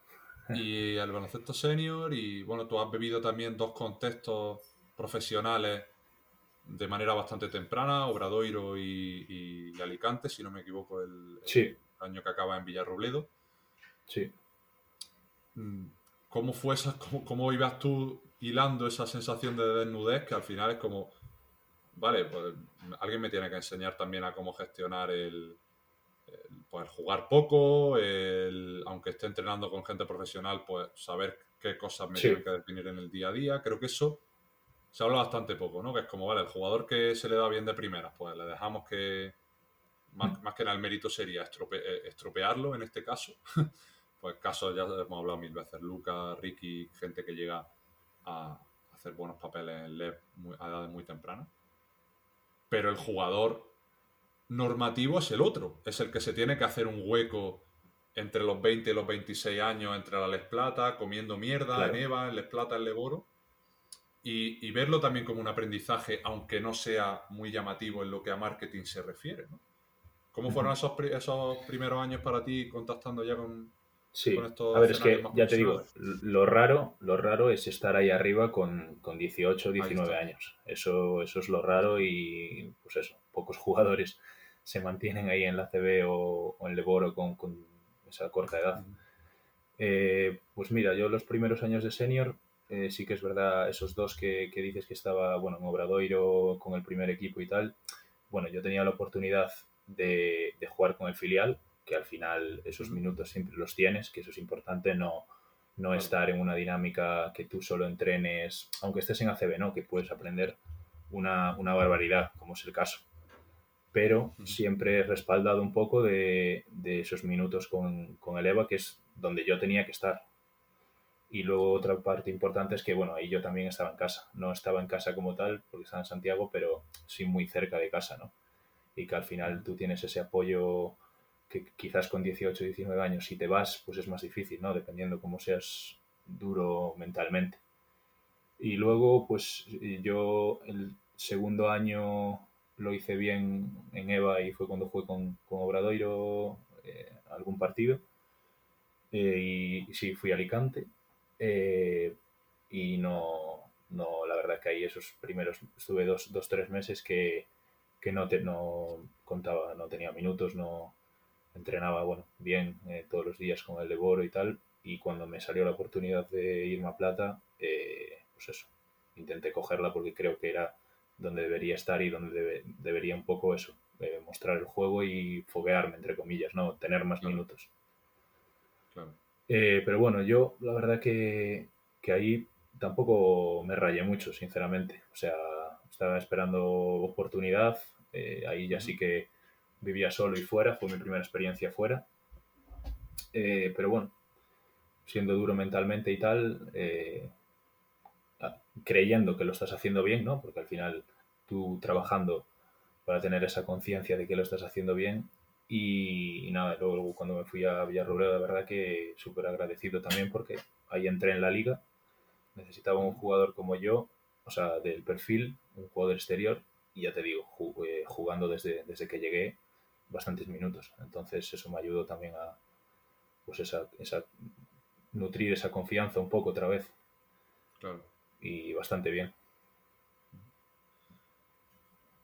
Y el baloncesto senior y bueno, tú has bebido también dos contextos profesionales de manera bastante temprana, Obradoiro y, Alicante, si no me equivoco, el, año que acaba en Villarrobledo. Sí. Mm, ¿Cómo fue esa, cómo, cómo, ibas tú hilando esa sensación de desnudez que al final es como, vale, pues alguien me tiene que enseñar también a cómo gestionar el, pues jugar poco, aunque esté entrenando con gente profesional, pues saber qué cosas me tienen que definir en el día a día. Creo que eso se habla bastante poco, ¿no? Que es como, vale, el jugador que se le da bien de primeras, pues le dejamos que, más, mm. que nada el mérito sería eh, estropearlo en este caso. pues casos ya hemos hablado mil veces, Luca, Ricky, gente que llega a hacer buenos papeles en LEP a edades muy tempranas. Pero el jugador normativo es el otro, es el que se tiene que hacer un hueco entre los 20 y los 26 años, entre la Les Plata, comiendo mierda en Eva, en Les Plata, en Leboro, y, verlo también como un aprendizaje, aunque no sea muy llamativo en lo que a marketing se refiere. ¿no? ¿Cómo fueron esos, esos primeros años para ti contactando ya con, Sí, a ver, es que ya te digo, lo raro, lo raro es estar ahí arriba con, con 18 o 19 años. Eso, eso es lo raro y pues eso, pocos jugadores se mantienen ahí en la CB o, en Leboro con, con esa corta edad. Eh, pues mira, yo los primeros años de senior, eh, sí que es verdad, esos dos que, dices que estaba, bueno, en Obradoiro con el primer equipo y tal, bueno, yo tenía la oportunidad de, jugar con el filial, que al final esos minutos siempre los tienes, que eso es importante, no, no estar en una dinámica que tú solo entrenes, aunque estés en ACB, ¿no? Que puedes aprender una, una barbaridad, como es el caso pero siempre respaldado un poco de, esos minutos con, el EVA, que es donde yo tenía que estar. Y luego otra parte importante es que, bueno, ahí yo también estaba en casa. No estaba en casa como tal, porque estaba en Santiago, pero sí muy cerca de casa, ¿no? Y que al final tú tienes ese apoyo que quizás con 18, 19 años, si te vas, pues es más difícil, ¿no? Dependiendo cómo seas duro mentalmente. Y luego, pues yo el segundo año lo hice bien en EVA y fue cuando fue con, con Obradoiro eh, algún partido. Eh, y, sí, fui a Alicante. Eh, y no, no, la verdad que ahí esos primeros, estuve dos, dos tres meses que, que no, te, no contaba, no tenía minutos, no entrenaba bueno, bien eh, todos los días con el Leboro y tal. Y cuando me salió la oportunidad de irme a Plata, eh, pues eso, intenté cogerla porque creo que era donde debería estar y donde debería un poco eso, eh, mostrar el juego y foguearme, entre comillas, ¿no? Tener más minutos. pero bueno, yo la verdad que, que ahí tampoco me rayé mucho, sinceramente. O sea, estaba esperando oportunidad, eh, ahí ya sí que vivía solo y fuera, fue mi primera experiencia fuera. Eh, pero bueno, siendo duro mentalmente y tal, eh, creyendo que lo estás haciendo bien, ¿no? Porque al final tú trabajando para tener esa conciencia de que lo estás haciendo bien. Y, nada, luego cuando me fui a Villarrobledo, de verdad que súper agradecido también porque ahí entré en la liga. Necesitaba un jugador como yo, o sea, del perfil, un jugador exterior, y ya te digo, jugando desde, desde que llegué bastantes minutos. Entonces eso me ayudó también a pues esa, esa nutrir esa confianza un poco otra vez. Claro. Y bastante bien.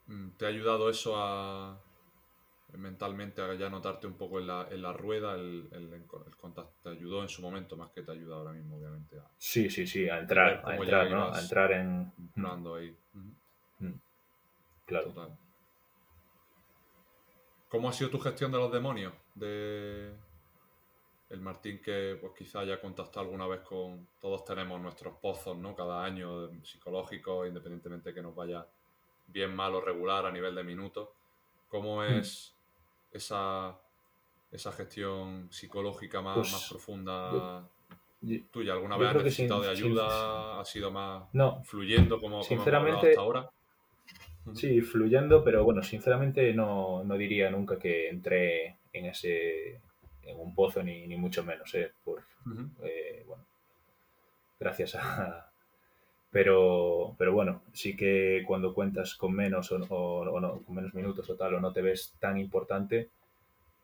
Mm, ¿Te ha ayudado eso a mentalmente a ya notarte un poco en la, en la rueda? El, el, contacto te ayudó en su momento más que te ayuda ahora mismo, obviamente. sí, sí, sí, a entrar, a entrar, ¿no? A entrar en... ahí. Claro. ¿Cómo ha sido tu gestión de los demonios? De el Martín que pues quizá haya contactado alguna vez con... Todos tenemos nuestros pozos, ¿no? Cada año psicológicos, independientemente de que nos vaya bien, mal o regular a nivel de minutos. ¿Cómo hmm. es esa, esa gestión psicológica más, pues, más profunda tuya? ¿Alguna vez has necesitado de ayuda? ¿Ha sido más fluyendo como, sinceramente, hasta ahora? Sí, fluyendo, pero bueno, sinceramente no, diría nunca que entré en ese en un pozo ni, mucho menos, ¿eh? Por, eh, bueno, gracias a... Pero, pero bueno, sí que cuando cuentas con menos o, no, con menos minutos o tal, o no te ves tan importante,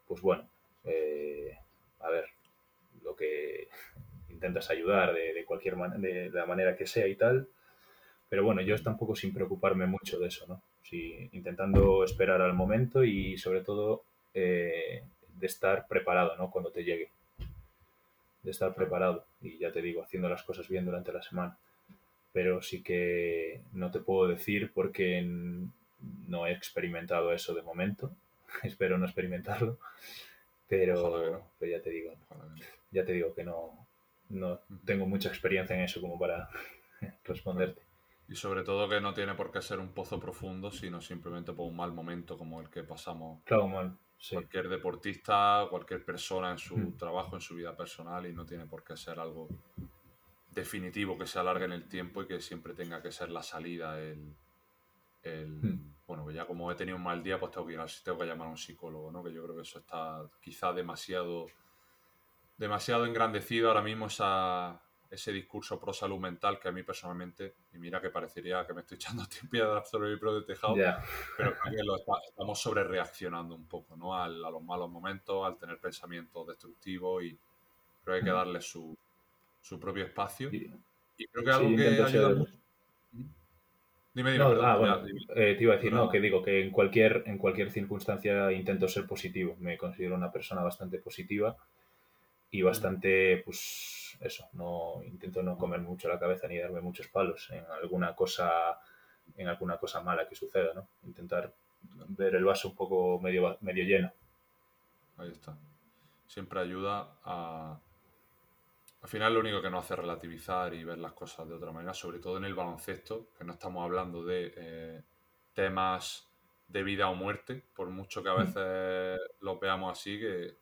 pues bueno, eh, a ver, lo que intentas ayudar de, de cualquier de la manera que sea y tal, pero bueno, yo tampoco sin preocuparme mucho de eso, ¿no? Sí, intentando esperar al momento y sobre todo eh, de estar preparado, ¿no? Cuando te llegue. De estar preparado y ya te digo, haciendo las cosas bien durante la semana. Pero sí que no te puedo decir porque no he experimentado eso de momento. Espero no experimentarlo. Pero, pero ya te digo, ya te digo que no, no tengo mucha experiencia en eso como para responderte. Y sobre todo que no tiene por qué ser un pozo profundo, sino simplemente por un mal momento como el que pasamos. Claro, mal. Cualquier deportista, cualquier persona en su hmm. trabajo, en su vida personal, y no tiene por qué ser algo definitivo que se alargue en el tiempo y que siempre tenga que ser la salida, el, el hmm. bueno, ya como he tenido un mal día, pues tengo que ir tengo que llamar a un psicólogo, ¿no? Que yo creo que eso está quizá demasiado demasiado engrandecido ahora mismo esa, ese discurso pro salud mental que a mí personalmente, y mira que parecería que me estoy echando piedras sobre el pro de tejado, pero que lo estamos sobre reaccionando un poco ¿no? a los malos momentos, al tener pensamientos destructivos y creo que hay que darle su, su propio espacio. Y, creo que algo que ayuda mucho. Dime, dime, ah, eh, te iba a decir, no, que digo que en cualquier, en cualquier circunstancia intento ser positivo. Me considero una persona bastante positiva y bastante, pues, eso, no intento no comer mucho la cabeza ni darme muchos palos en alguna cosa, en alguna cosa mala que suceda, ¿no? Intentar ver el vaso un poco medio, medio lleno. Ahí está. Siempre ayuda a... Al final lo único que nos hace relativizar y ver las cosas de otra manera, sobre todo en el baloncesto, que no estamos hablando de eh, temas de vida o muerte, por mucho que a mm. veces los veamos así, que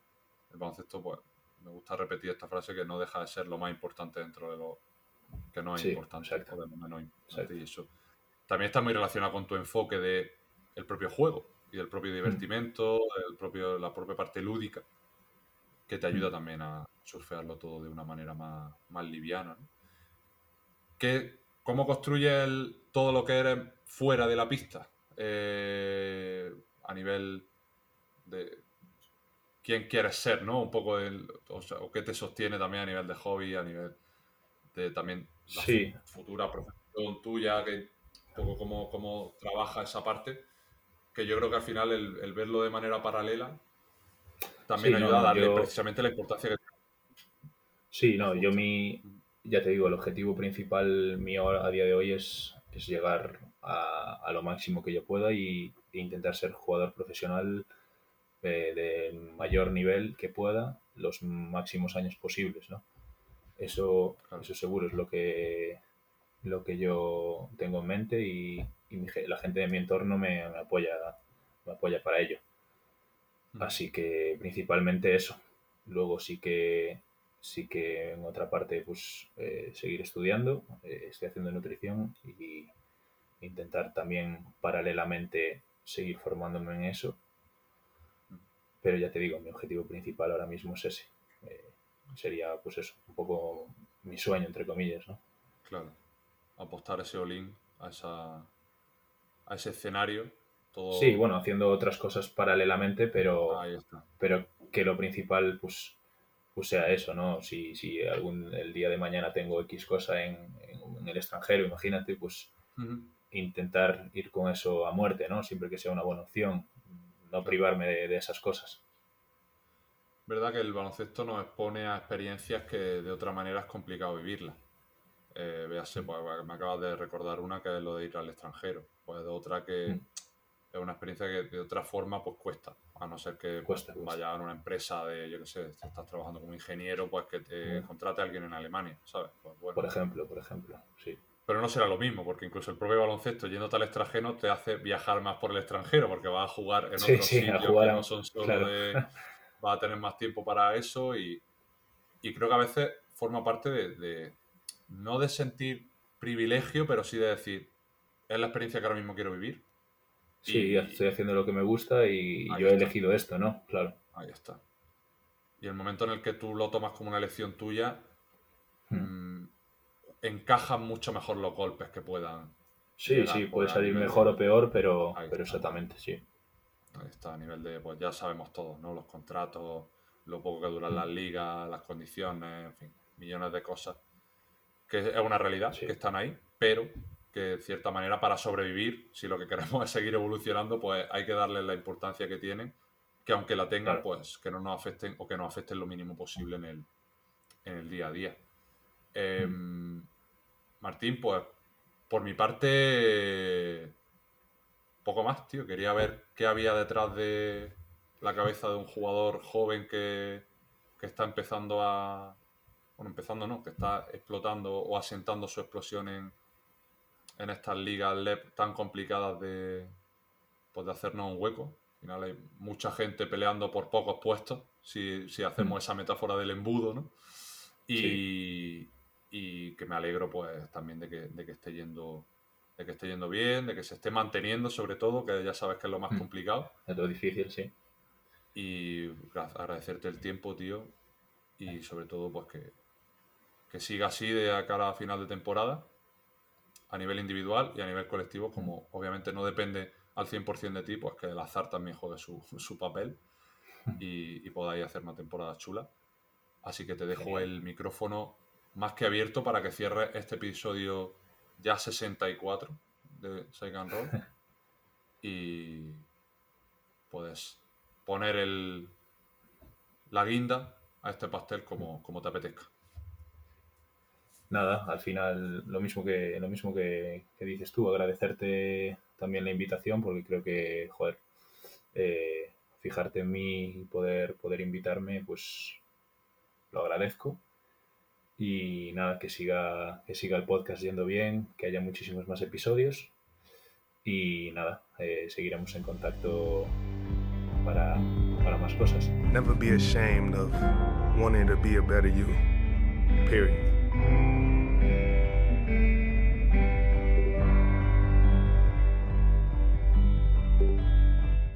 el baloncesto pues me gusta repetir esta frase que no deja de ser lo más importante dentro de lo que no es importante, o de lo menos importante. Y eso también está muy relacionado con tu enfoque de el propio juego y el propio mm. divertimento, el propio, la propia parte lúdica, que te ayuda mm. también a surfearlo todo de una manera más, más liviana. ¿Cómo construyes todo lo que eres fuera de la pista? Eh, a nivel de, quién quieres ser, ¿no? Un poco el, o, qué te sostiene también a nivel de hobby, a nivel de también la futura profesión tuya, que un poco cómo, cómo trabaja esa parte. que yo creo que al final el, verlo de manera paralela también ayuda a darle precisamente la importancia que Sí, no, yo mi, ya te digo, el objetivo principal mío a día de hoy es, es llegar a, a, lo máximo que yo pueda y, e intentar ser jugador profesional de, de, mayor nivel que pueda los máximos años posibles, ¿no? Eso, eso seguro es lo que, lo que yo tengo en mente y, la gente de mi entorno me, apoya, me apoya para ello. Mm. Así que principalmente eso. Luego sí que sí que en otra parte pues eh, seguir estudiando, eh, estoy haciendo nutrición y intentar también paralelamente seguir formándome en eso. Pero ya te digo, mi objetivo principal ahora mismo es ese. Eh, sería pues eso, un poco mi sueño entre comillas, ¿no? Claro. Apostar ese all a esa a ese escenario. Todo... Sí, bueno, haciendo otras cosas paralelamente, pero, pero que lo principal pues pues sea eso, ¿no? Si, si algún el día de mañana tengo X cosa en, en, el extranjero, imagínate, pues intentar ir con eso a muerte, ¿no? Siempre que sea una buena opción, no privarme de, esas cosas. Verdad que el baloncesto nos expone a experiencias que de otra manera es complicado vivirlas. Eh, véase, pues, me acabas de recordar una que es lo de ir al extranjero, pues de otra que mm. es una experiencia que de otra forma pues cuesta a no ser que pues, vaya a una empresa de, yo qué sé, estás trabajando como ingeniero, pues que te contrate a alguien en Alemania, ¿sabes? Pues, por ejemplo, por ejemplo, sí. Pero no será lo mismo, porque incluso el propio baloncesto, yéndote al extranjero, te hace viajar más por el extranjero, porque vas a jugar en otros sitios que no son solo de... Vas a tener más tiempo para eso y, creo que a veces forma parte de, no de sentir privilegio, pero sí de decir, es la experiencia que ahora mismo quiero vivir Sí, estoy haciendo lo que me gusta y yo he elegido esto, ¿no? Claro. Ahí está. Y el momento en el que tú lo tomas como una elección tuya, hmm. Mm, encajan mucho mejor los golpes que puedan. Sí, sí, puede salir mejor o peor, pero, pero exactamente, sí. Ahí está, a nivel de, pues ya sabemos todos, ¿no? Los contratos, lo poco que duran las hmm. ligas, las condiciones, en fin, millones de cosas. Que es una realidad, que están ahí, pero que de cierta manera para sobrevivir, si lo que queremos es seguir evolucionando, pues hay que darle la importancia que tienen, que aunque la tengan, pues que no nos afecten o que nos afecten lo mínimo posible en el, en el día a día. Em, Martín, pues por mi parte, poco más, tío. Quería ver qué había detrás de la cabeza de un jugador joven que, que está empezando a... Bueno, empezando no, que está explotando o asentando su explosión en, en estas ligas LEP tan complicadas de, pues de hacernos un hueco. Al final hay mucha gente peleando por pocos puestos, si, hacemos mm. esa metáfora del embudo, ¿no? Y, y, que me alegro pues también de que, de que esté yendo de que esté yendo bien, de que se esté manteniendo sobre todo, que ya sabes que es lo más mm. complicado. Es lo difícil, sí. Y agradecerte el tiempo, tío, y sobre todo pues que, que siga así de cara a final de temporada a nivel individual y a nivel colectivo, como obviamente no depende al 100% de ti, pues que el azar también juegue su, papel y, podáis hacer una temporada chula. Así que te dejo el micrófono más que abierto para que cierre este episodio ya 64 de Saigan Roll y puedes poner el, la guinda a este pastel como, como te apetezca nada, al final lo mismo que lo mismo que, dices tú, agradecerte también la invitación porque creo que, joder, eh, fijarte en mí y poder, poder invitarme, pues lo agradezco. Y nada, que siga, que siga el podcast yendo bien, que haya muchísimos más episodios. Y nada, eh, seguiremos en contacto para, para más cosas. Never be ashamed of wanting to be a better you. Period.